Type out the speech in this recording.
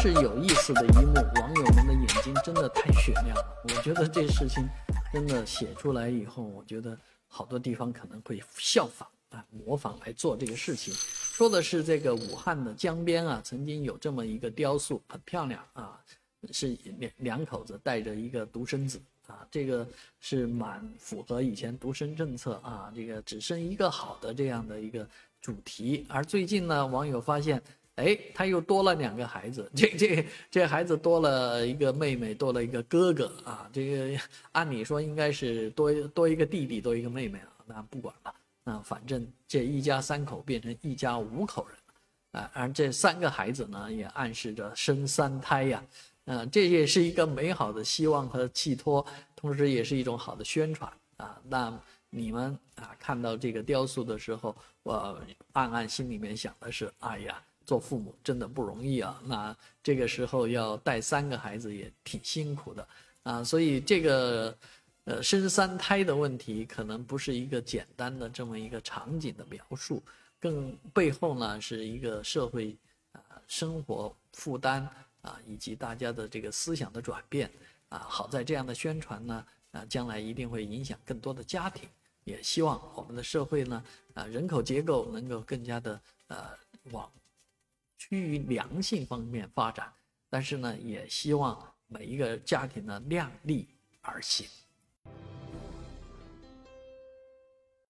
是有意思的一幕，网友们的眼睛真的太雪亮了。我觉得这事情真的写出来以后，我觉得好多地方可能会效仿啊，模仿来做这个事情。说的是这个武汉的江边啊，曾经有这么一个雕塑，很漂亮啊，是两两口子带着一个独生子啊，这个是蛮符合以前独生政策啊，这个只生一个好的这样的一个主题。而最近呢，网友发现。哎，他又多了两个孩子，这这这孩子多了一个妹妹，多了一个哥哥啊。这个按理说应该是多多一个弟弟，多一个妹妹啊。那不管了，那反正这一家三口变成一家五口人，啊，而这三个孩子呢，也暗示着生三胎呀。嗯，这也是一个美好的希望和寄托，同时也是一种好的宣传啊。那你们啊，看到这个雕塑的时候，我暗暗心里面想的是，哎呀。做父母真的不容易啊，那这个时候要带三个孩子也挺辛苦的啊，所以这个，呃，生三胎的问题可能不是一个简单的这么一个场景的描述，更背后呢是一个社会啊生活负担啊以及大家的这个思想的转变啊。好在这样的宣传呢啊，将来一定会影响更多的家庭，也希望我们的社会呢啊人口结构能够更加的呃往。趋于良性方面发展，但是呢，也希望每一个家庭呢量力而行。